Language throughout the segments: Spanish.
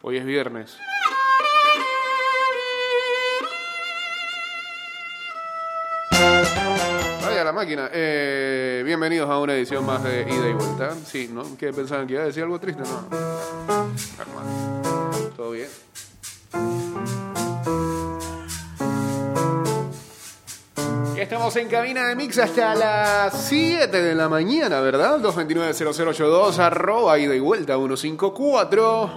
Hoy es viernes. Vaya la máquina. Eh, bienvenidos a una edición más de Ida y Vuelta. Sí, ¿no? ¿Qué pensaban que iba a decir algo triste? No. Normal. En cabina de Mix hasta las 7 de la mañana, ¿verdad? 229-0082, arroba ida y vuelta 154.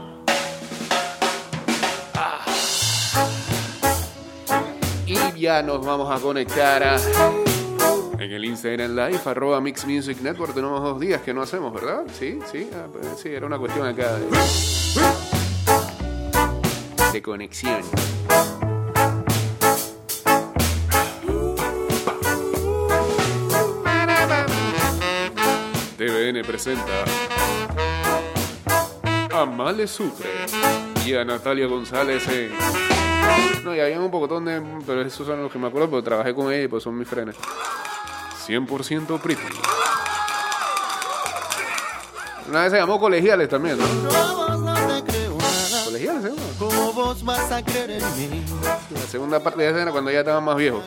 Ah. Y ya nos vamos a conectar a- en el Instagram Live, arroba Mix Music Network. Tenemos dos días que no hacemos, ¿verdad? Sí, sí, ah, pues sí, era una cuestión acá de conexión. Presenta a Male Sucre y a Natalia González en... No, y había un pocotón de... Pero esos son los que me acuerdo porque trabajé con ella y pues son mis frenes. 100% pretty. Una vez se llamó Colegiales también, ¿no? Colegiales se llama. ¿Cómo vos vas a creer en mí? La segunda parte de esa era cuando ya estaban más viejos.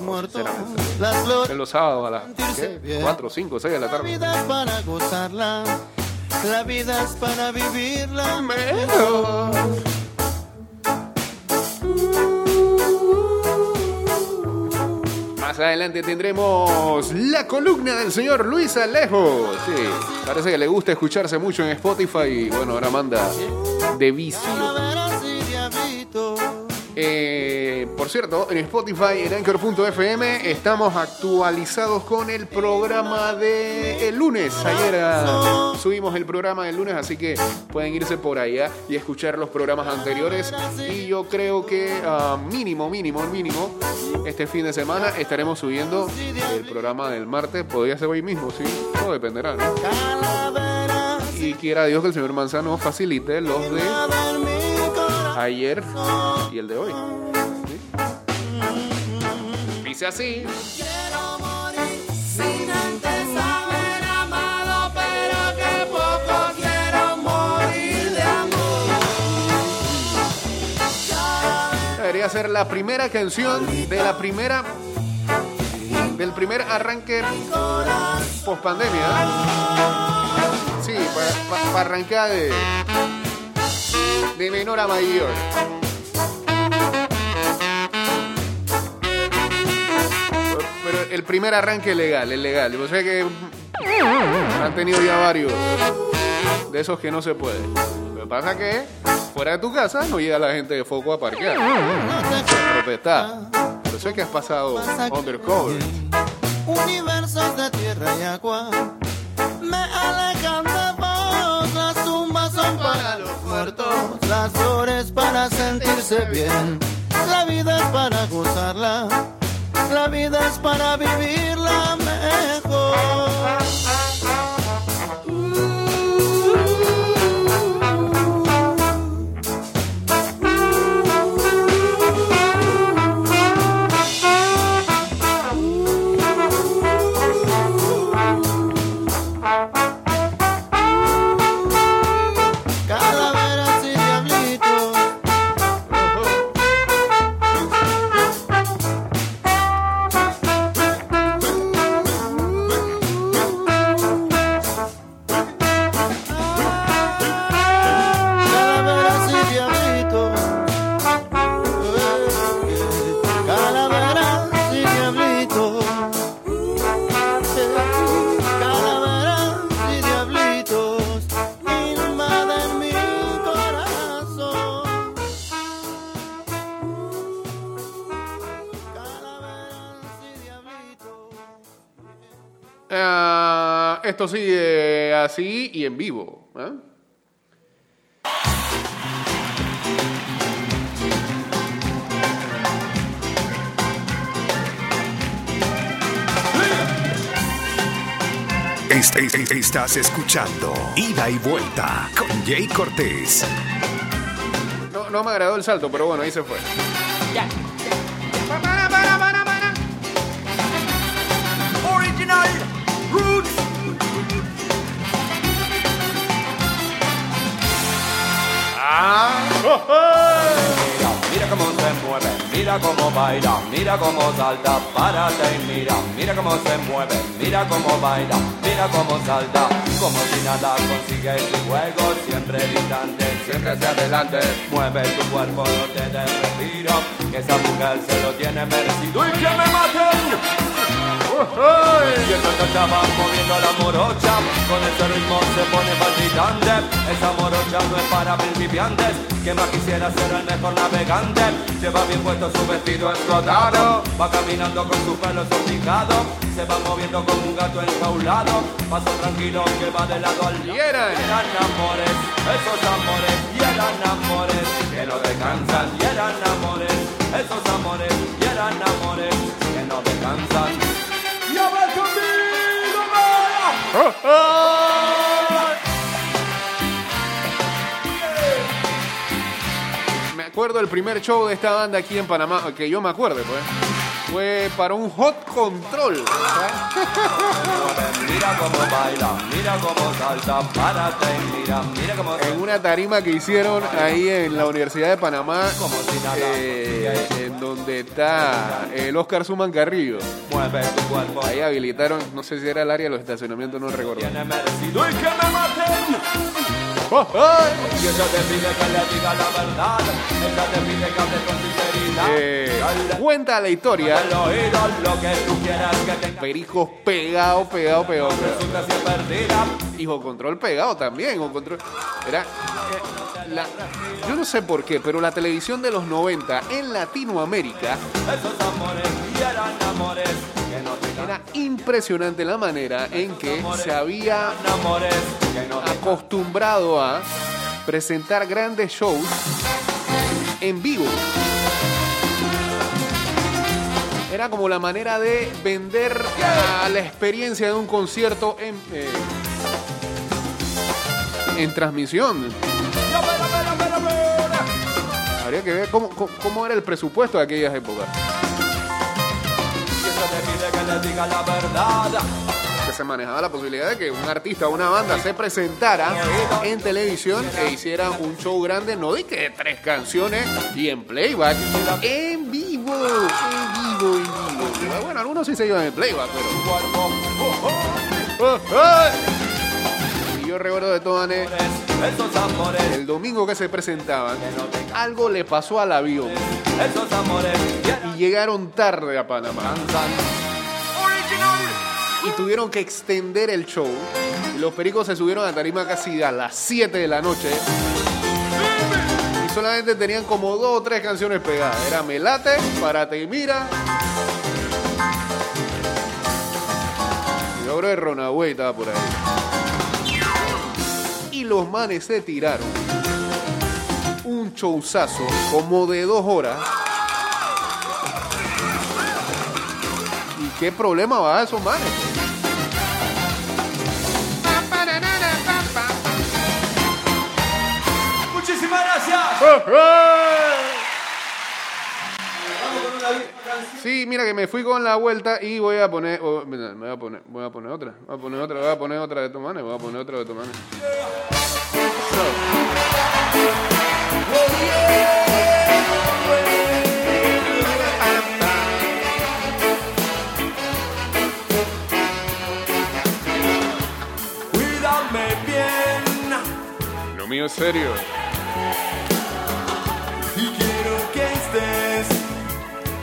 Muertos. sinceramente. En los sábados a las Sentirse ¿qué? bien. 4, 5, 6 de la La tarde. vida es para gozarla. La vida es para vivirla. Mejor. Más adelante tendremos la columna del señor Luis Alejo. Sí, parece que le gusta escucharse mucho en Spotify y bueno, ahora manda de vicio. Eh, por cierto, en Spotify, en Anchor.fm, estamos actualizados con el programa de el lunes. Ayer ah, subimos el programa del lunes, así que pueden irse por allá y escuchar los programas anteriores. Y yo creo que ah, mínimo, mínimo, mínimo, este fin de semana estaremos subiendo el programa del martes. Podría ser hoy mismo, sí. Todo dependerá, ¿no? Y quiera Dios que el señor Manzano facilite los de ayer y el de hoy. ¿Sí? Dice así. Quiero morir sin antes haber amado, pero que poco quiero morir de amor. Debería ser la primera canción de la primera. Del primer arranque post pandemia. Sí, para arrancar de. De menor a mayor. Pero el primer arranque legal, el legal. O sea que han tenido ya varios de esos que no se puede. Lo que pasa que fuera de tu casa no llega la gente de foco a parquear. A protestar. Por eso es que has pasado undercover. Universos de tierra y agua me alejan flores para sentirse bien. La vida es para gozarla, la vida es para vivirla mejor. Ah, esto sigue así y en vivo. ¿eh? Es- es- es- estás escuchando Ida y Vuelta con Jay Cortés. No, no, me agradó el salto, pero bueno, ahí se fue. Original Mira, mira cómo se mueve, mira cómo baila, mira cómo salta, párate y mira, mira cómo se mueve, mira cómo baila, mira cómo salta, como si nada consigue su juego, siempre distante, siempre hacia adelante, mueve tu cuerpo, no te des que esa mujer se lo tiene merecido y que me maten. Y el estaba moviendo la morocha Con ese ritmo se pone palpitante Esa morocha no es para principiantes Que más quisiera ser el mejor navegante. Lleva bien puesto su vestido escotado Va caminando con su pelo salpicado Se va moviendo como un gato enjaulado. Paso tranquilo que va de lado al lado. Y eran. Amores, esos amores Y eran amores que no descansan Y eran amores, esos amores Y eran amores que no descansan y Me acuerdo el primer show de esta banda aquí en Panamá, que yo me acuerdo, pues. Fue para un hot control. Mira cómo baila, mira cómo salta, párate mira, mira cómo En una tarima que hicieron ahí en la Universidad de Panamá, eh, en donde está el Oscar Suman Carrillo. Ahí habilitaron, no sé si era el área de los estacionamientos, no recuerdo. Y ella te pide que le la verdad. Ella te pide que con sinceridad. Cuenta la historia. lo que tú quieras que tenga. Pericos pegado, pegado, pegado. Hijo Control pegado también. Hijo Control. Era. eh, la- yo no sé por qué, pero la televisión de los 90 en Latinoamérica Esos amores eran amores impresionante la manera en que se había acostumbrado a presentar grandes shows en vivo. Era como la manera de vender la experiencia de un concierto en, eh, en transmisión. Habría que ver cómo era el presupuesto de aquellas épocas. Que le diga la verdad. Que se manejaba la posibilidad de que un artista o una banda se presentara en televisión e hiciera un show grande, no de que tres canciones y en playback, en vivo, en vivo, en vivo. Bueno, algunos sí se iban en playback, pero. Y yo recuerdo de esos amores, el domingo que se presentaban, algo le pasó al avión y llegaron tarde a Panamá. Y tuvieron que extender el show. Los pericos se subieron a tarima casi a las 7 de la noche. Y solamente tenían como dos o tres canciones pegadas. Era Melate, Parate y Mira. Y yo creo que estaba por ahí. Y los manes se tiraron un showzazo como de dos horas. ¿Y qué problema va a esos manes? Sí, mira que me fui con la vuelta y voy a poner, oh, me voy a poner, voy a poner otra, voy a poner otra, voy a poner otra de Tomanes, voy a poner otra de Tomanes. Cuídame bien Lo mío es serio.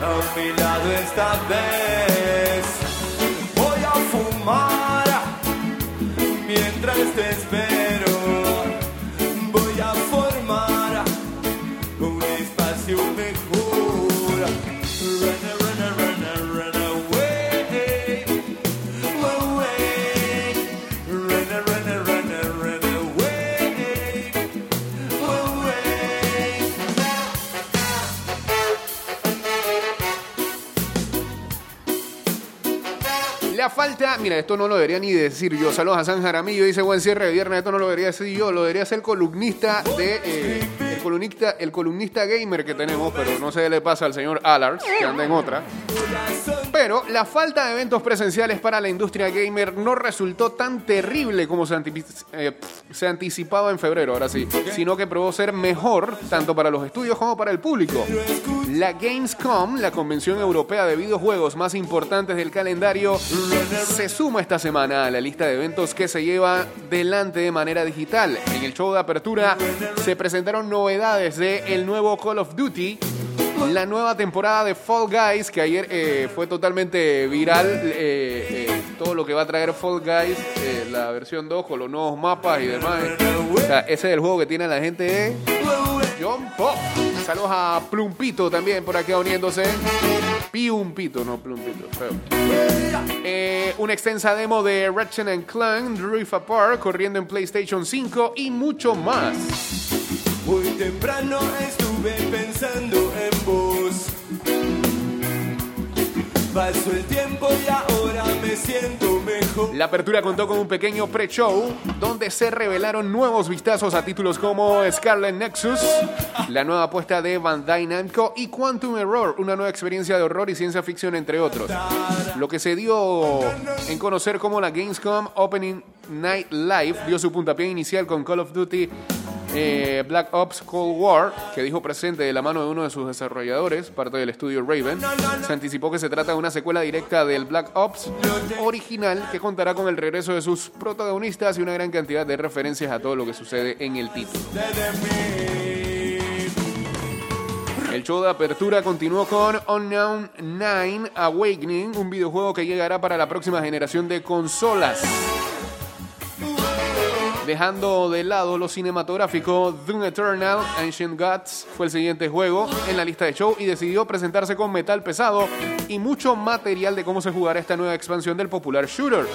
A mi lado esta vez. Voy a fumar mientras te espero. Mira, esto no lo debería ni decir yo. Saludos a San Jaramillo, dice buen cierre de viernes, esto no lo debería decir yo, lo debería ser columnista de eh, el columnista, el columnista gamer que tenemos, pero no qué le pasa al señor Allard, que anda en otra. Pero la falta de eventos presenciales para la industria gamer no resultó tan terrible como se, eh, se anticipaba en febrero, ahora sí, sino que probó ser mejor tanto para los estudios como para el público. La Gamescom, la convención europea de videojuegos más importantes del calendario, se suma esta semana a la lista de eventos que se lleva delante de manera digital. En el show de apertura se presentaron novedades de el nuevo Call of Duty, la nueva temporada de Fall Guys, que ayer eh, fue totalmente viral, eh, eh, todo lo que va a traer Fall Guys, eh, la versión 2 con los nuevos mapas y demás. O sea, ese es el juego que tiene la gente de John Pop. Saludos a Plumpito también por acá uniéndose. Piumpito, no Plumpito, feo. Eh, una extensa demo de Ratchet and Clank, Rift Apart, corriendo en PlayStation 5 y mucho más. Muy temprano estuve pensando Pasó el tiempo y ahora me siento mejor. La apertura contó con un pequeño pre-show donde se revelaron nuevos vistazos a títulos como Scarlet Nexus, la nueva apuesta de Bandai Namco y Quantum Error, una nueva experiencia de horror y ciencia ficción entre otros. Lo que se dio en conocer como la Gamescom Opening Night Live dio su puntapié inicial con Call of Duty eh, Black Ops Cold War, que dijo presente de la mano de uno de sus desarrolladores, parte del estudio Raven. Se anticipó que se trata de una secuela directa del Black Ops original que contará con el regreso de sus protagonistas y una gran cantidad de referencias a todo lo que sucede en el título. El show de apertura continuó con Unknown Nine Awakening, un videojuego que llegará para la próxima generación de consolas. Dejando de lado lo cinematográfico, Doom Eternal Ancient Gods fue el siguiente juego en la lista de show y decidió presentarse con metal pesado y mucho material de cómo se jugará esta nueva expansión del popular shooter.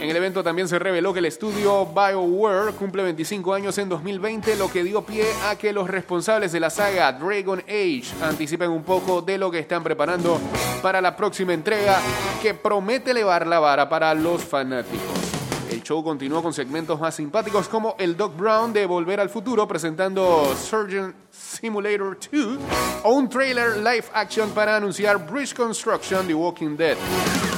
En el evento también se reveló que el estudio BioWare cumple 25 años en 2020, lo que dio pie a que los responsables de la saga Dragon Age anticipen un poco de lo que están preparando para la próxima entrega, que promete elevar la vara para los fanáticos. El show continuó con segmentos más simpáticos como el Doc Brown de Volver al Futuro presentando Surgeon Simulator 2 o un trailer live action para anunciar Bridge Construction The Walking Dead.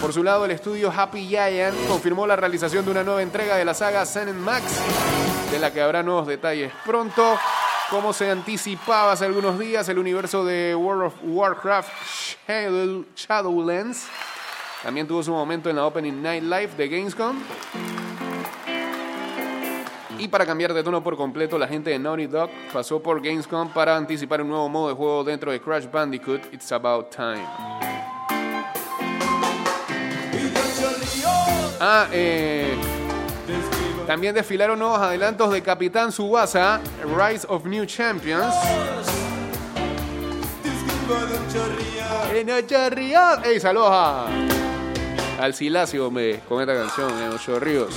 Por su lado, el estudio Happy Giant confirmó la realización de una nueva entrega de la saga Sun Max, de la que habrá nuevos detalles pronto. Como se anticipaba hace algunos días, el universo de World of Warcraft Shadow- Shadowlands también tuvo su momento en la Opening Night Live de Gamescom. Y para cambiar de tono por completo, la gente de Naughty Dog pasó por Gamescom para anticipar un nuevo modo de juego dentro de Crash Bandicoot, It's About Time. Ah, eh, también desfilaron nuevos adelantos de Capitán Subasa, Rise of New Champions. ¡Ey, saludos al Silasio, hombre, con esta canción, en Ocho Ríos.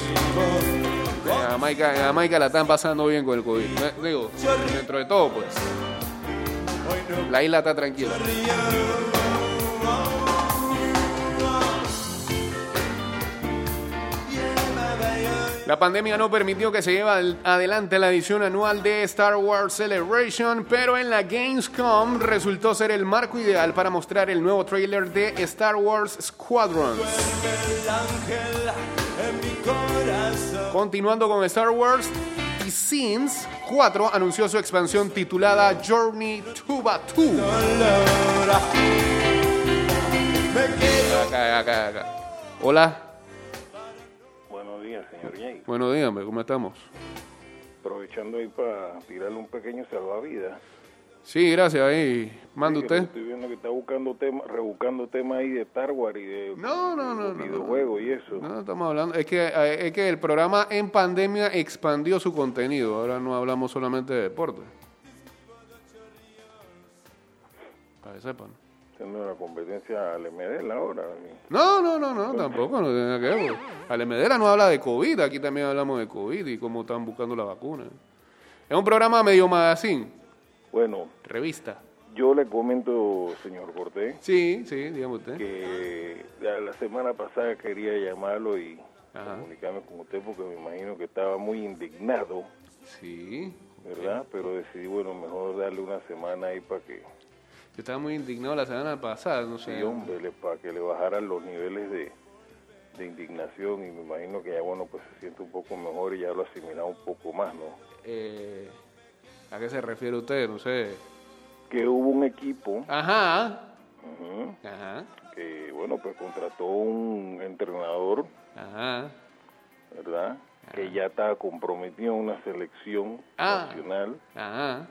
Jamaica, en Jamaica la están pasando bien con el COVID. Digo, dentro de todo, pues. La isla está tranquila. La pandemia no permitió que se lleve adelante la edición anual de Star Wars Celebration, pero en la Gamescom resultó ser el marco ideal para mostrar el nuevo tráiler de Star Wars Squadrons. Continuando con Star Wars, y Sins 4 anunció su expansión titulada Journey to Batuu. Acá, acá, acá. Hola, Buenos días, señor Jay. bueno, dígame, ¿cómo estamos? Aprovechando ahí para tirarle un pequeño salvavidas. Sí, gracias, ahí. Manda Sí, usted. Estoy viendo que está buscando tema, rebuscando temas ahí de Star Wars y de No, no, no, de no, videojuegos y eso. No, estamos hablando. Es que, es que el programa en pandemia expandió su contenido. Ahora no hablamos solamente de deporte. Para que sepan. Haciendo la competencia al MDL ahora. No, no, no, no, tampoco, no tiene nada que ver. Alemedera no habla de COVID, aquí también hablamos de COVID y cómo están buscando la vacuna. Es un programa medio magazine, Bueno, revista. yo le comento, señor Cortés, Sí, sí, dígame usted. que la semana pasada quería llamarlo y Ajá. comunicarme con usted porque me imagino que estaba muy indignado Sí, ¿verdad? Pero decidí, bueno, mejor darle una semana ahí para que, Yo estaba muy indignado la semana pasada, no sé. sí, hombre, le- para que le bajaran los niveles de, de indignación y me imagino que ya, bueno, pues se siente un poco mejor y ya lo asimilado un poco más, ¿no? Eh, ¿A qué se refiere usted? No sé. Que hubo un equipo Ajá. ujú, Ajá. que, bueno, pues contrató un entrenador, Ajá. ¿verdad? Que ya estaba comprometido en una selección Ah. nacional, Ajá.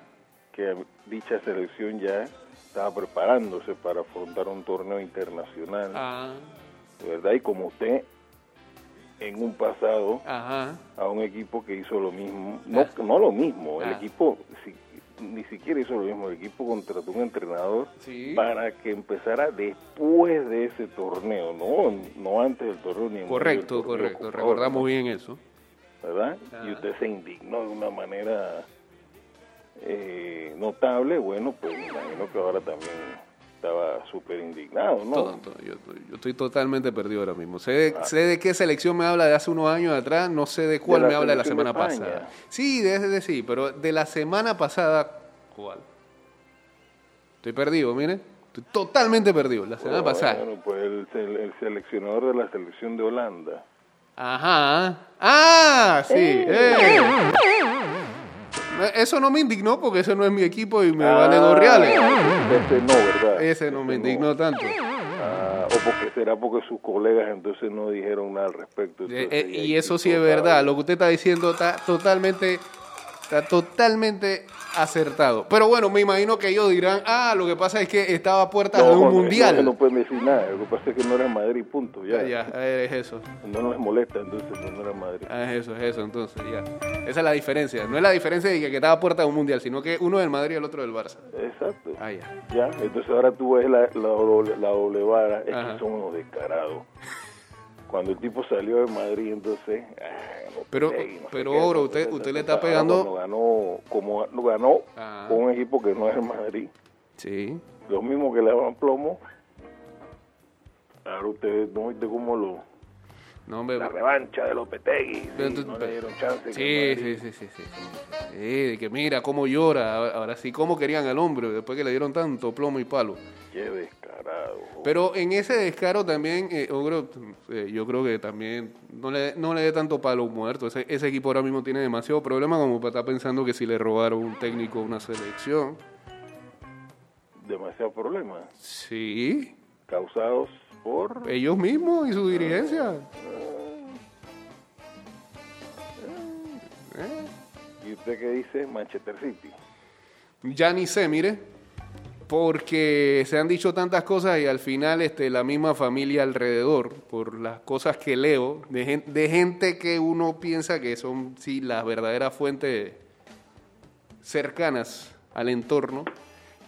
que dicha selección ya estaba preparándose para afrontar un torneo internacional, Ah. ¿verdad? Y como usted en un pasado Ajá. a un equipo que hizo lo mismo, no, no lo mismo, el Ah. equipo si- ni siquiera hizo lo mismo, el equipo contrató un entrenador Sí. para que empezara después de ese torneo, no, no antes del torneo ni Correcto, torneo, correcto. favor, Recordamos ¿no? bien eso. ¿verdad? Ah. Y usted se indignó de una manera eh, notable, bueno, pues me imagino que ahora también estaba súper indignado, ¿no? Todo, todo. Yo, yo estoy totalmente perdido ahora mismo. Sé de, Ah. sé de qué selección me habla de hace unos años atrás, no sé de cuál me habla de la de semana pasada. Sí, de, de- sí, pero de la semana pasada, ¿cuál? Estoy perdido, mire. Estoy totalmente perdido. La semana Bueno, pasada. pues el, sele- el seleccionador de la selección de Holanda. Ajá. Ah, sí. eh. Eso no me indignó porque ese no es mi equipo y me vale dos reales. Ese no, ¿verdad? Ese no me indignó tanto. Ah, o porque será porque sus colegas entonces no dijeron nada al respecto. Eh, entonces eh, y eso sí es verdad. Lo que usted está diciendo está totalmente, está totalmente acertado. Pero bueno, me imagino que ellos dirán, ah, lo que pasa es que estaba a puertas No, de un Jorge, mundial. No, no pueden decir nada. Lo que pasa es que no era Madrid, punto. Ya. Ya, ya, es eso. No les molesta, entonces no era Madrid. Ah, es eso, es eso, entonces, ya. Esa es la diferencia. No es la diferencia de que, que estaba a puertas de un mundial, sino que uno del Madrid y el otro del Barça. Exacto. Ah, ya. Ya, entonces ahora tú ves la, la, doble, la doble vara, es Ajá. que son unos descarados. Cuando el tipo salió de Madrid, entonces... ah, no Pero- no pero, Oro, usted- usted le está pegando- cuando ganó, como no ganó Ah. con un equipo que no es el Madrid, Sí. los mismos que le daban plomo, ahora ustedes no viste cómo lo... No, hombre. La revancha de los Petegui, Pero sí, tú- no le dieron chance. que Sí, sí, sí, sí, sí. Sí, de que mira cómo llora. Ahora- Ahora sí, cómo querían al hombre después que le dieron tanto plomo y palo. Qué descarado. Pero en ese descaro también, eh, Ogro, eh, yo creo que también no le, no le dé tanto palo muerto. Ese, ese equipo ahora mismo tiene demasiado problema como para estar pensando que si le robaron un técnico una selección. Demasiado problema. Sí, Causados por... ellos mismos y su dirigencia. ¿Y usted qué dice? Manchester City. Ya ni sé, mire, porque se han dicho tantas cosas y al final este, la misma familia alrededor, por las cosas que leo, de, gen- de gente que uno piensa que son sí las verdaderas fuentes cercanas al entorno,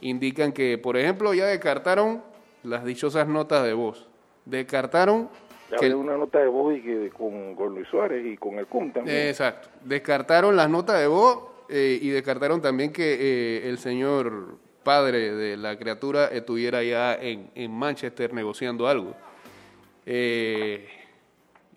indican que, por ejemplo, ya descartaron las dichosas notas de voz. Descartaron Ya que... una nota de voz y que con, con Luis Suárez y con el CUM también. Exacto. Descartaron las notas de voz eh, y descartaron también que eh, el señor padre de la criatura estuviera ya en, en Manchester negociando algo. Eh,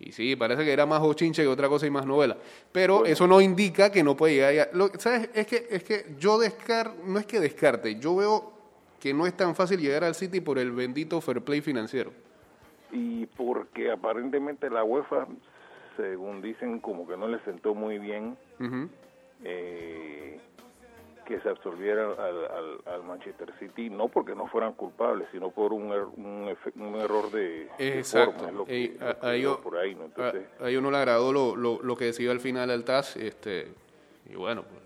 y sí, parece que era más ochinche que otra cosa y más novela. Pero eso no indica que no puede llegar ya. Lo, ¿Sabes? Es que, es que yo descar no es que descarte, yo veo que no es tan fácil llegar al City por el bendito fair play financiero. Y porque aparentemente la UEFA, según dicen, como que no le sentó muy bien Ujú. eh, que se absolviera al, al- al Manchester City, no porque no fueran culpables, sino por un, er- un, un error de, de Exacto. forma, que- a, por ahí, ¿no? Entonces, a- a ellos no le agradó lo, lo, lo que decidió al final el TAS. Este, y bueno, pues,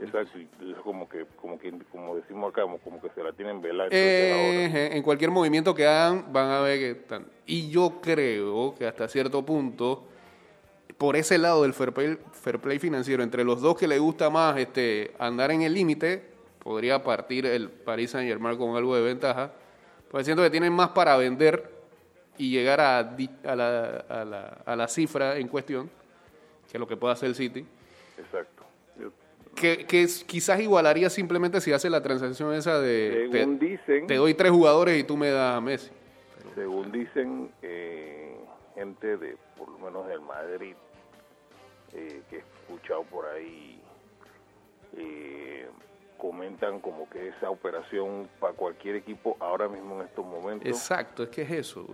exacto, como que, como que, como decimos acá, como, como que se la tienen velada. Eh, en cualquier movimiento que hagan van a ver que están. Y yo creo que hasta cierto punto, por ese lado del fair play, fair play financiero, entre los dos que le gusta más este, andar en el límite, podría partir el Paris Saint Germain con algo de ventaja. Pues siento que tienen más para vender y llegar a, a, la, a, la, a la cifra en cuestión que lo que pueda hacer el City. Exacto. Yo- Que, que es- quizás igualaría simplemente si hace la transacción esa de te, según dicen, te doy tres jugadores y tú me das a Messi. según dicen eh, gente de, por lo menos del Madrid, eh, que he escuchado por ahí eh, comentan como que esa operación para cualquier equipo ahora mismo en estos momentos Exacto, es que es eso.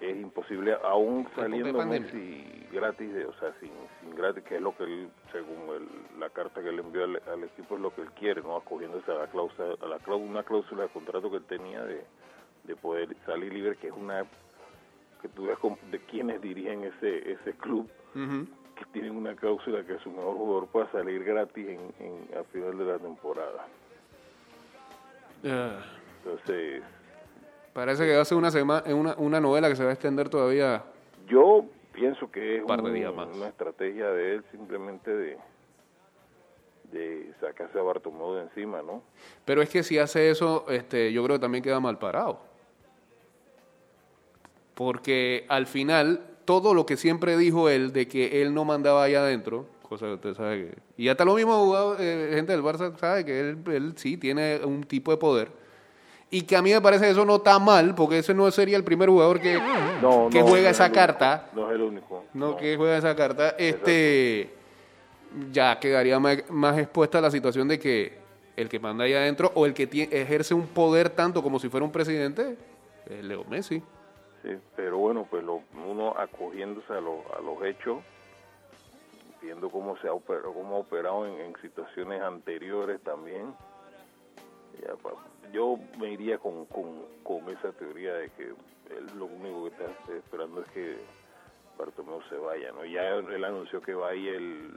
es imposible, aún saliendo. Messi gratis, de, o sea, sin, sin gratis, que es lo que él, según el- la carta que le envió al, al equipo, es lo que él quiere, ¿no? Acogiéndose a la cláusula, a la cláusula, una cláusula de contrato que él tenía de, de poder salir libre, que es una que tú ves de quienes dirigen ese ese club. Que tienen una cláusula que su mejor jugador pueda salir gratis en, en, a final de la temporada. Entonces, parece que va a ser una, sema- una, una novela que se va a extender todavía. Yo pienso que es Un par de un- días más. una estrategia de él simplemente de, de sacarse a Bartomeu de encima, ¿no? Pero es que si hace eso, este, yo creo que también queda mal parado. Porque al final, todo lo que siempre dijo él de que él no mandaba allá adentro, cosa que usted sabe que... Y hasta lo mismo jugado, eh, gente del Barça sabe que él, él sí tiene un tipo de poder. Y que a mí me parece que eso no está mal, porque ese no sería el primer jugador que, No, que no, juega no esa el carta. No es el único. No, que juega esa carta. Este ya quedaría más, más expuesta a la situación de que el que manda ahí adentro o el que ejerce un poder tanto como si fuera un presidente es Leo Messi. Sí, pero bueno, pues lo- uno acogiéndose a, lo- a los hechos, viendo cómo se ha operado, cómo ha operado en, situaciones anteriores también, yo me iría con, con, con esa teoría de que él lo único que está esperando es que Bartomeu se vaya, ¿no? Ya él anunció que va ahí el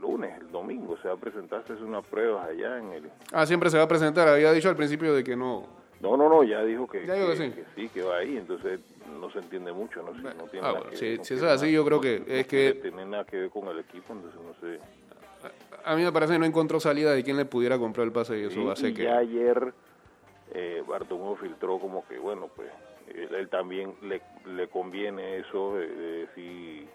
lunes, el domingo, se va a presentarse hacer unas pruebas allá en el... Ah, siempre se va a presentar. Había dicho al principio de que no. No, no, no, ya dijo que, Ya dijo que que- sí. que sí, que va ahí, entonces no se entiende mucho, no, Si no tiene Ah, bueno, que si- no si tiene eso es así, nada- yo creo que no es que- tener nada que ver con el equipo, entonces no sé. A mí me parece que no encontró salida de quien le pudiera comprar el pase y eso Y- hace y que. ya ayer eh, Bartomeu filtró como que, bueno, pues él, él también le, le conviene eso de, de decir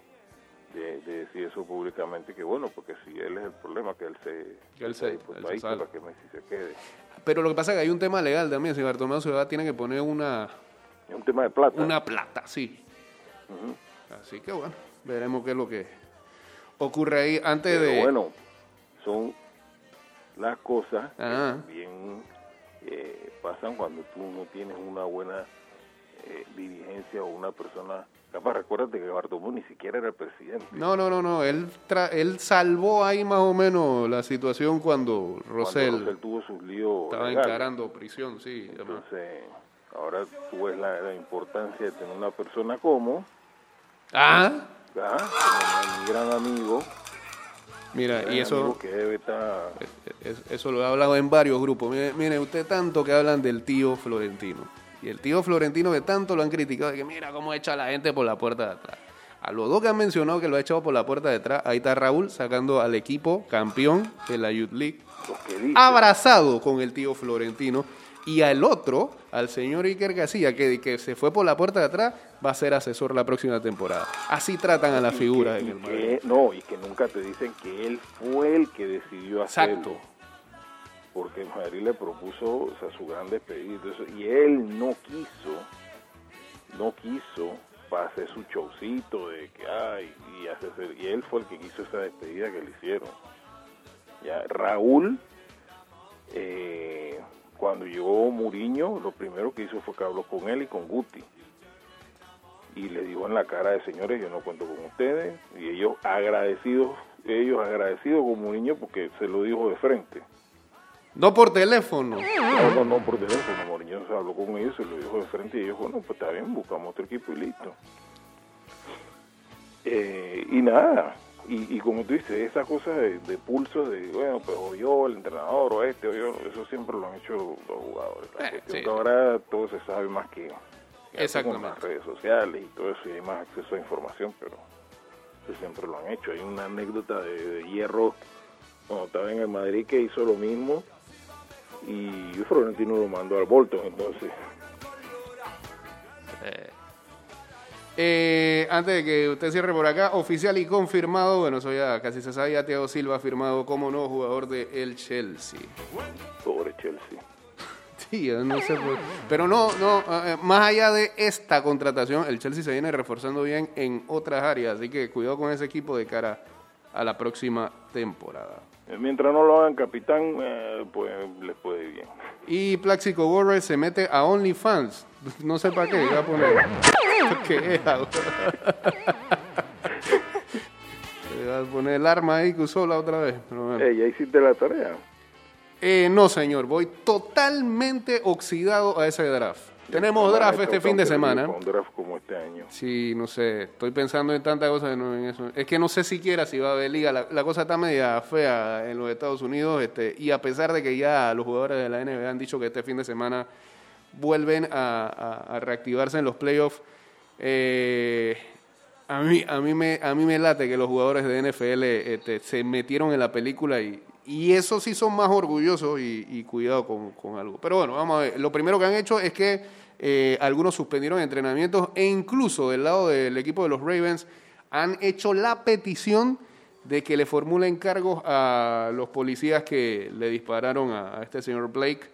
de, de decir eso públicamente que bueno porque si él es el problema que él se Que él se- él se salga. para que Messi se quede Pero lo que pasa es que hay un tema legal también. Si se va, tiene que poner una, un tema de plata una plata, sí. Así que bueno, veremos qué es lo que ocurre ahí antes Pero de. bueno, son las cosas Ah. que bien eh, pasan cuando tú no tienes una buena eh, dirigencia o una persona capaz. Recuérdate que Bartomeu ni siquiera era el presidente. No, no, no, no. Él, tra- él salvó ahí más o menos la situación cuando Cuando Rosell Rosell tuvo sus líos estaba legales. encarando prisión, sí. además. Entonces, ahora tú ves la, la importancia de tener una persona como, Ah, ¿ah? como mi gran amigo, mira, y eso, que debe estar... es- eso lo he hablado en varios grupos. Mire, mire, usted tanto que hablan del tío Florentino. Y el tío Florentino que tanto lo han criticado, de que mira cómo echa a la gente por la puerta de atrás. A los dos que han mencionado que lo ha echado por la puerta de atrás, ahí está Raúl sacando al equipo campeón de la Youth League. Abrazado con el tío Florentino. Y al otro, al señor Iker Casilla, que, que se fue por la puerta de atrás, va a ser asesor la próxima temporada. Así tratan a las figuras en el Madrid. No, y que nunca te dicen que él fue el que decidió hacerlo. Exacto. Porque Madrid le propuso o sea, su gran despedida y él no quiso, no quiso para hacer su showcito de que ay y hacer y él fue el que quiso esa despedida que le hicieron. Ya Raúl eh, cuando llegó Muriño, lo primero que hizo fue que habló con él y con Guti. Y le dijo en la cara de señores, yo no cuento con ustedes. Y ellos agradecidos, ellos agradecidos con Muriño porque se lo dijo de frente. No por teléfono. No, no, no por teléfono. Mourinho se habló con ellos, se lo dijo de frente y ellos, bueno, pues está bien, buscamos otro equipo y listo. Eh, y nada, y, y como tú dices, esa cosa de, de pulso de, bueno, pues o yo, el entrenador, o este, o yo, eso siempre lo han hecho los jugadores. La Eh, sí. que ahora todo se sabe más que Exactamente. con las redes sociales y todo eso, y hay más acceso a información, pero siempre lo han hecho. Hay una anécdota de, de Hierro cuando estaba en el Madrid que hizo lo mismo y Florentino lo mandó al Bolton, entonces Eh, antes de que usted cierre por acá, oficial y confirmado, bueno, eso ya casi se sabía, Thiago Silva firmado como nuevo jugador de el Chelsea. pobre Chelsea. Sí, yo no sé por- Pero no, no, eh, más allá de esta contratación, el Chelsea se viene reforzando bien en otras áreas, así que cuidado con ese equipo de cara a la próxima temporada. Eh, Mientras no lo hagan capitán, eh, pues les puede ir bien. Y Plaxico Borre se mete a OnlyFans. No sé para qué, va a poner. ¿Qué es ahora? Le va a poner el arma ahí que usó la otra vez. pero bueno. Ya hiciste la tarea. Eh, no, señor, voy totalmente oxidado a ese draft. Tenemos draft este fin de semana. Un draft como este año. Sí, no sé, estoy pensando en tantas cosas no en eso. Es que no sé siquiera si va a haber liga. La, la cosa está media fea en los Estados Unidos este, y a pesar de que ya los jugadores de la NBA han dicho que este fin de semana vuelven a, a- a reactivarse en los playoffs, eh, a, mí, a, mí me, a mí me late que los jugadores de NFL este, se metieron en la película y, y eso sí son más orgullosos y, y cuidado con, con algo. Pero bueno, vamos a ver. Lo primero que han hecho es que eh, algunos suspendieron entrenamientos e incluso del lado del equipo de los Ravens han hecho la petición de que le formulen cargos a los policías que le dispararon a, este señor Blake.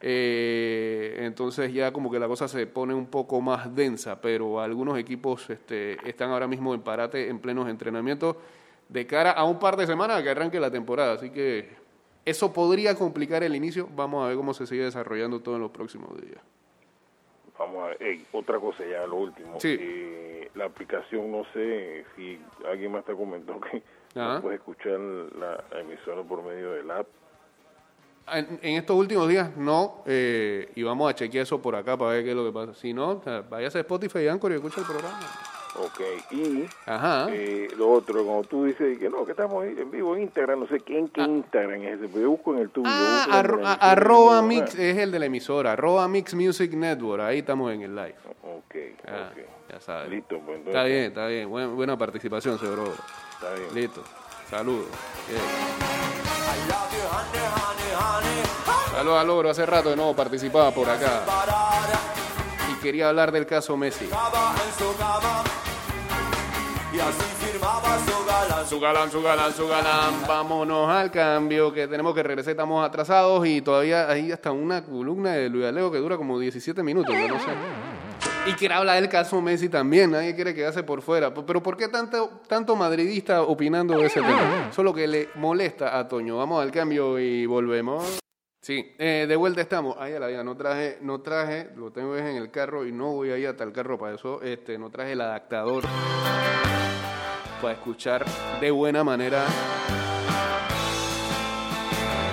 Eh, entonces ya como que la cosa se pone un poco más densa, pero algunos equipos este, están ahora mismo en parate en plenos entrenamientos de cara a un par de semanas que arranque la temporada. Así que eso podría complicar el inicio. Vamos a ver cómo se sigue desarrollando todo en los próximos días. Vamos a ver, otra cosa ya, lo último. Sí. Eh, la aplicación, no sé si alguien más te comentó que no puedes escuchar la emisora por medio del app. En, en estos últimos días no, eh, y vamos a chequear eso por acá para ver qué es lo que pasa. Si no, o sea, váyase a Spotify y Anchor y escucha el programa. Ok, y Ajá. eh, lo otro, cuando tú dices que no, que estamos en vivo en Instagram, no sé qué, en qué Instagram es ese, pero yo busco en el tuyo. Ah, arro- a- arroba mix ah. es el de la emisora, arroba mix music network, ahí estamos en el live. Ok, Ah, ok. ya sabes. Listo, pues entonces. Está bien, está bien, buena, buena participación, seguro. Está bien. Listo, saludos. Saludos a Logro, hace rato de nuevo participaba por acá y quería hablar del caso Messi. Así firmaba su galán. Su galán, su galán, su galán. Vámonos al cambio, que tenemos que regresar, estamos atrasados y todavía hay hasta una columna de Luis Alejo que dura como 17 minutos, yo no sé. Y quiere hablar del caso Messi también, nadie quiere quedarse por fuera. Pero ¿por qué tanto, tanto madridista opinando de ese tema? Solo que le molesta a Toño. Vamos al cambio y volvemos. Sí, eh, de vuelta estamos. Ahí a la vida, no traje, no traje, lo tengo en el carro y no voy a ir hasta el carro para eso. Este, no traje el adaptador para escuchar de buena manera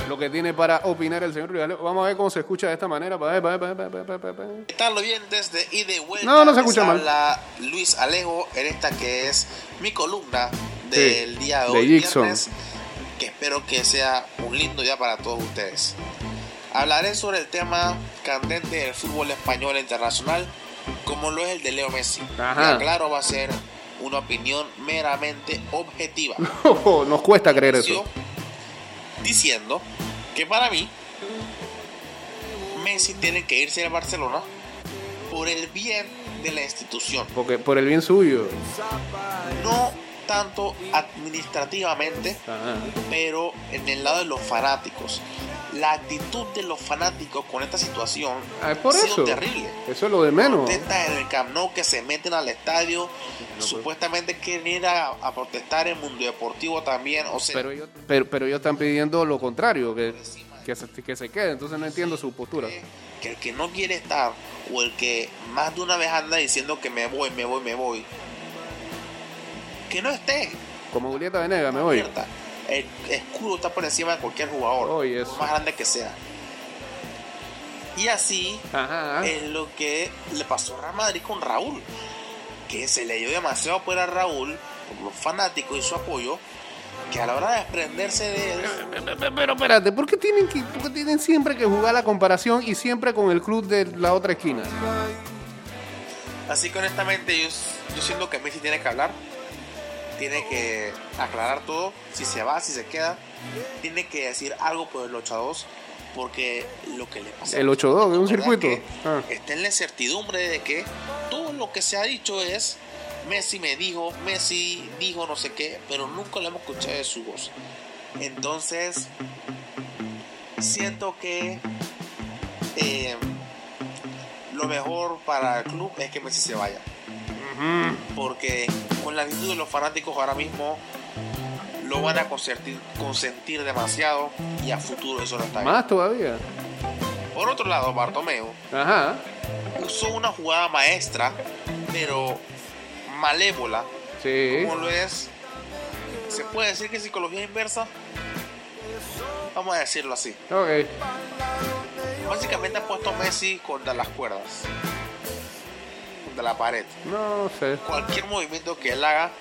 lo que tiene para opinar el señor Alejo. Vamos a ver cómo se escucha de esta manera. Pa' pa' pa' ver, pa' ver, pa' ver, pa' ver. ¿Qué tal oyentes de Y de Vuelta? No, no se escucha mal. habla Luis Alejo en esta que es mi columna del Sí, día de de hoy, Jackson. viernes, que espero que sea un lindo día para todos ustedes. Hablaré sobre el tema candente del fútbol español e internacional, como lo es el de Leo Messi. Ajá. Y aclaro, va a ser una opinión meramente objetiva. Nos cuesta creer eso. Diciendo que para mí Messi tiene que irse al Barcelona por el bien de la institución, Porque por el bien suyo. no tanto administrativamente, Ajá. pero en el lado de los fanáticos. La actitud de los fanáticos con esta situación Ah, es por ha sido eso. terrible. Eso es lo de menos. Protestas en el Camp Nou que se meten al estadio, pues. supuestamente quieren ir a, a protestar en Mundo Deportivo también, o sea, Pero ellos, pero, pero ellos están pidiendo lo contrario, que, que, se, que se quede. Entonces no entiendo su postura. que el que no quiere estar o el que más de una vez anda diciendo que me voy, me voy, me voy, que no esté. Como Julieta Venegas, me voy. abierta. El escudo está por encima de cualquier jugador, eso. por más grande que sea. Y así Ajá. es lo que le pasó a Real Madrid con Raúl, que se le dio demasiado por a Raúl, por los fanáticos y su apoyo, que a la hora de desprenderse de él, Pero espérate, ¿por qué, tienen que, por qué tienen siempre que jugar la comparación y siempre con el club de la otra esquina? Así que honestamente yo, yo siento que Messi tiene que hablar, tiene que aclarar todo, si se va, si se queda, tiene que decir algo por el 8-2, porque lo que le pasa El 8-2, es un circuito. Que Ah. Está en la incertidumbre de que todo lo que se ha dicho es Messi me dijo, Messi dijo no sé qué, pero nunca lo hemos escuchado de su voz. Entonces, siento que eh, lo mejor para el club es que Messi se vaya. Porque con la actitud de los fanáticos ahora mismo lo van a consentir, consentir demasiado y a futuro eso no está bien. Más todavía. Por otro lado, Bartomeu Ajá. usó una jugada maestra, pero malévola, Sí. como lo es. ¿Se puede decir que psicología inversa? Vamos a decirlo así. Ok. Básicamente ha puesto a Messi contra las cuerdas, contra la pared. No sé. Cualquier movimiento que él haga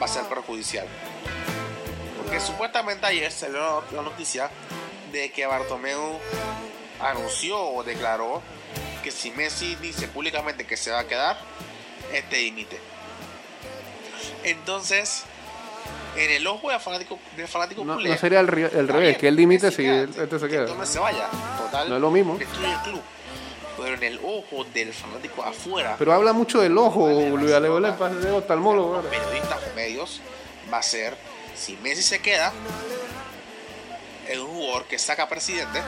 va a ser perjudicial. Porque supuestamente ayer salió la noticia de que Bartomeu anunció o declaró que si Messi dice públicamente que se va a quedar, este dimite. Entonces, en el ojo del fanático, fanático No, culé, no sería el, revés, bien, que él dimite si este se que queda. entonces se vaya. Total, No es lo mismo. destruye el club. Pero en el ojo del fanático afuera, Pero habla mucho del ojo, Luis pasa de oftalmólogo. los periodistas o medios va a ser si Messi se queda es un jugador que saca presidente.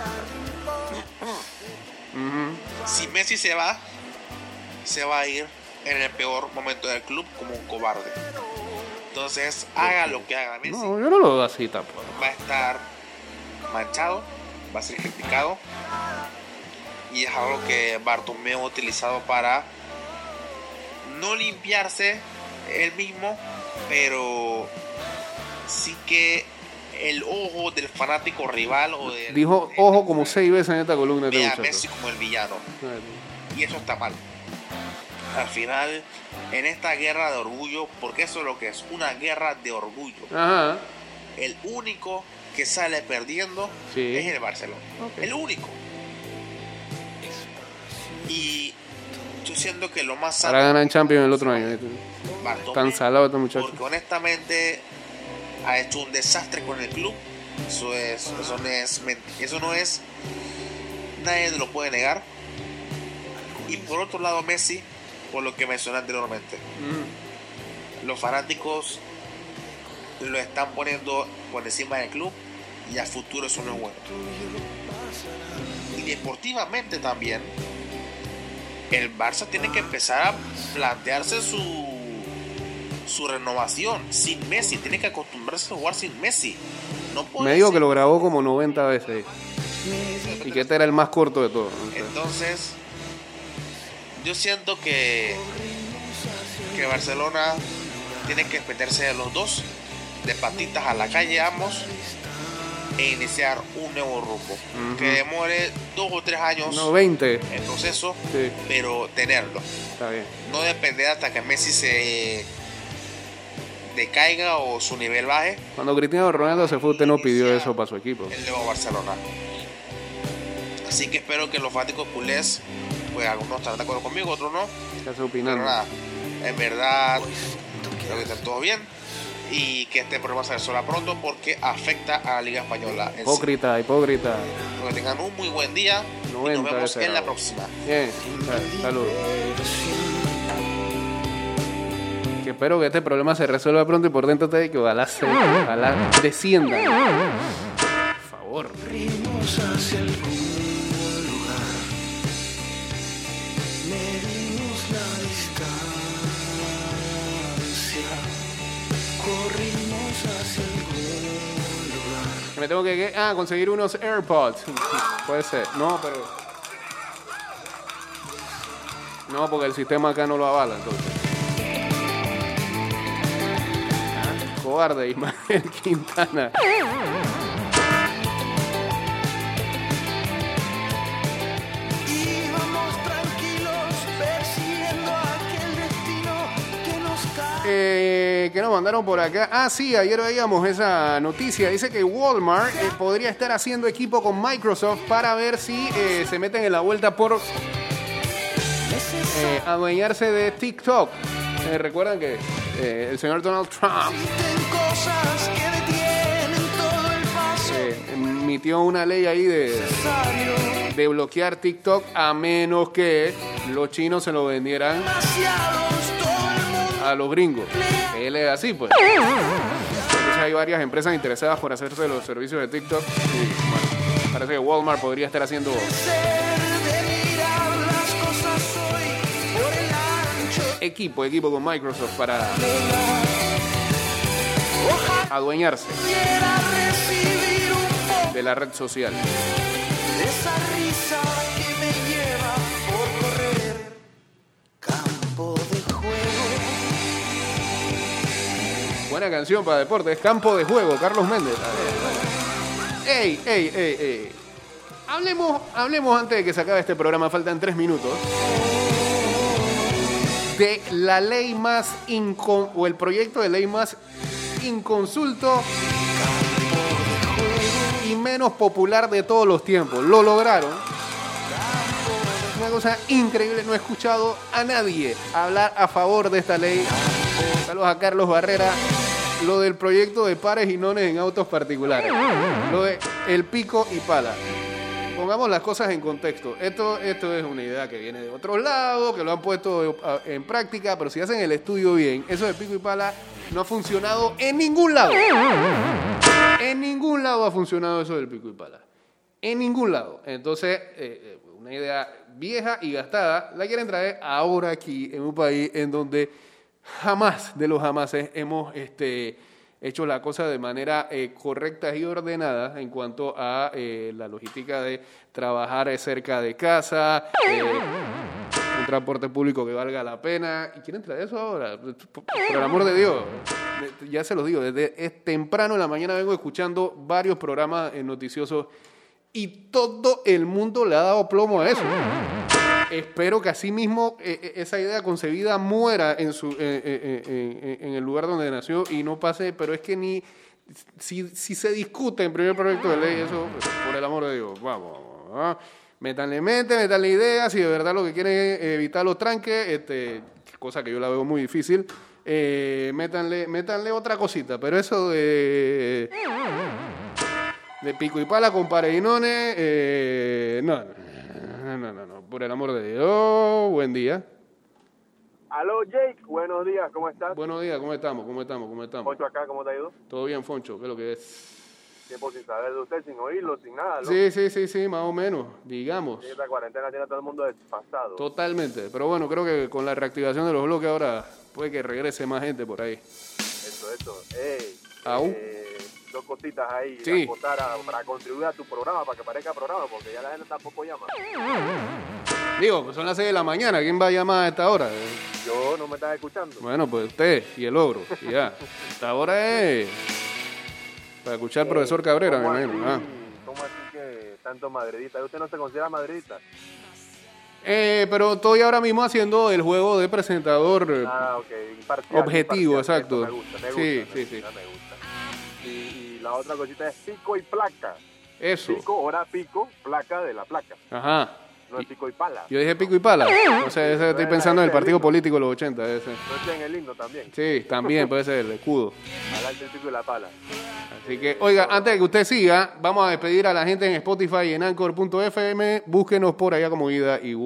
Si Messi se va se va a ir en el peor momento del club como un cobarde. Entonces haga lo que haga Messi No, yo no lo veo así tampoco. va a estar manchado va a ser criticado y es algo que Bartomeu ha utilizado para no limpiarse él mismo, pero sí que el ojo del fanático rival o del, Dijo del- ojo como seis veces en esta columna este ve a. Messi como el villano y eso está mal. Al final, en esta guerra de orgullo, porque eso es lo que es, una guerra de orgullo. Ajá. El único que sale perdiendo Sí. es el Barcelona. El único. Y yo siento que lo más sano Ahora ganan Champions el otro año. Bartomeu, Tan salado este muchacho. Porque honestamente ha hecho un desastre con el club. Eso es, eso no es, eso no es, nadie lo puede negar. Y por otro lado Messi, por lo que mencioné anteriormente, los fanáticos lo están poniendo por encima del club y a futuro eso no es bueno. Y deportivamente también, el Barça tiene que empezar a plantearse su, su renovación sin Messi. Tiene que acostumbrarse a jugar sin Messi. No puede Me dijo ser- que lo grabó como 90 veces. Y que este era el más corto de todos. Entonces, yo siento que, que Barcelona tiene que meterse de los dos, de patitas a la calle ambos, e iniciar un nuevo rumbo. Que demore dos o tres años No, 20. el proceso, Sí, pero tenerlo. está bien. No depender hasta que Messi se decaiga o su nivel baje Cuando Cristiano Ronaldo se fue, usted no pidió eso para su equipo. el nuevo Barcelona. Así que espero que los fanáticos culés, pues algunos estarán de acuerdo conmigo, otros no. ¿Qué Pero opinando? nada, en verdad creo que está todo bien y que este problema se resuelva pronto porque afecta a la Liga Española. sí. Hipócrita, hipócrita. Que tengan un muy buen día y 90 nos vemos en la próxima. Bien, sa- salud. Que espero que este problema se resuelva pronto y por dentro te digo que ojalá se, ojalá descienda. Por favor. Hacia algún lugar, Me tengo que ah, conseguir unos AirPods. Puede ser. No, pero. No, porque el sistema acá no lo avala, entonces. Ah, Cobarde, Ismael Quintana. Íbamos que nos mandaron por acá. Ah, sí, ayer veíamos esa noticia. Dice que Walmart eh, podría estar haciendo equipo con Microsoft para ver si eh, se meten en la vuelta por eh, adueñarse de TikTok. Recuerdan que el señor Donald Trump emitió una ley ahí de, de bloquear TikTok a menos que los chinos se lo vendieran a los gringos. Él es así, pues. Entonces hay varias empresas interesadas por hacerse los servicios de TikTok. Bueno, parece que Walmart podría estar haciendo equipo, equipo con Microsoft para adueñarse de la red social. Buena canción para deportes, campo de juego, Carlos Méndez. Ey, ey, ey, ey. Hablemos, hablemos antes de que se acabe este programa, faltan tres minutos. De la ley más incon o el proyecto de ley más inconsulto y menos popular de todos los tiempos. Lo lograron. Una cosa increíble, no he escuchado a nadie hablar a favor de esta ley. Saludos a Carlos Barrera. Lo del proyecto de pares y nones en autos particulares. Lo de el pico y pala. Pongamos las cosas en contexto. Esto, esto es una idea que viene de otro lado, que lo han puesto a- en práctica, pero si hacen el estudio bien, eso de pico y pala no ha funcionado en ningún lado. En ningún lado ha funcionado eso del pico y pala. En ningún lado. Entonces, eh, eh, una idea vieja y gastada la quieren traer ahora aquí en un país en donde jamás de los jamases hemos este, hecho la cosa de manera eh, correcta y ordenada en cuanto a eh, la logística de trabajar eh, cerca de casa, eh, un transporte público que valga la pena. ¿Y quieren traer eso ahora? Por, el amor de Dios. Ya se los digo, desde es temprano en la mañana vengo escuchando varios programas eh, noticiosos y todo el mundo le ha dado plomo a eso. Espero que así mismo eh, eh, esa idea concebida muera en, su, eh, en el lugar donde nació y no pase, pero es que ni si, se discute en primer proyecto de ley, eso, pues, por el amor de Dios, vamos, vamos, ¿ah? métanle mente, métanle ideas, si de verdad lo que quieren es evitar los tranques, este, cosa que yo la veo muy difícil, eh, métanle, otra cosita, pero eso de de pico y pala con pareinones, eh, no, no, no, no, no, por el amor de Dios, buen día. Aló Jake, buenos días, ¿cómo estás? Buenos días, ¿cómo estamos? ¿Cómo estamos? ¿Cómo estamos? Poncho acá, ¿cómo te ha ido? ¿Todo bien, Foncho? ¿Qué es lo que es? Tiempo sin saber de usted, sin oírlo, sin nada, ¿no? Sí, sí, sí, sí, más o menos, digamos. Esta cuarentena tiene a todo el mundo desfasado. Totalmente. Pero bueno, creo que con la reactivación de los bloques ahora puede que regrese más gente por ahí. Eso, eso. Ey, Au. eh, dos cositas ahí Sí. a- para contribuir a tu programa, para que parezca programa, porque ya la gente tampoco llama. Digo, pues son las 6 de la mañana, ¿quién va a llamar a esta hora? Eh, Yo no me estás escuchando. Bueno, pues usted y el ogro, y ya. Esta hora es para escuchar al profesor Cabrera, me ¿Cómo imagino. así, ah. ¿Cómo así que tanto madridista? ¿Usted no se considera madridista? Eh, pero estoy ahora mismo haciendo el juego de presentador. eh, Ah, ok. imparcial, Objetivo, imparcial, exacto. eso Me gusta, me Sí, gusta, sí, me sí. gusta, me gusta. Y, y la otra cosita es pico y placa. Eso. Pico, hora pico, placa de la placa. Ajá. No es pico y pala. Yo dije pico y pala. O sea, ese estoy pensando en el partido político de los 80. Ese. No en el himno también. Sí, también puede ser el escudo. Del pico y la pala. Así que, oiga, antes de que usted siga, vamos a despedir a la gente en Spotify y en Anchor.fm. Búsquenos por allá como ida y vuelta.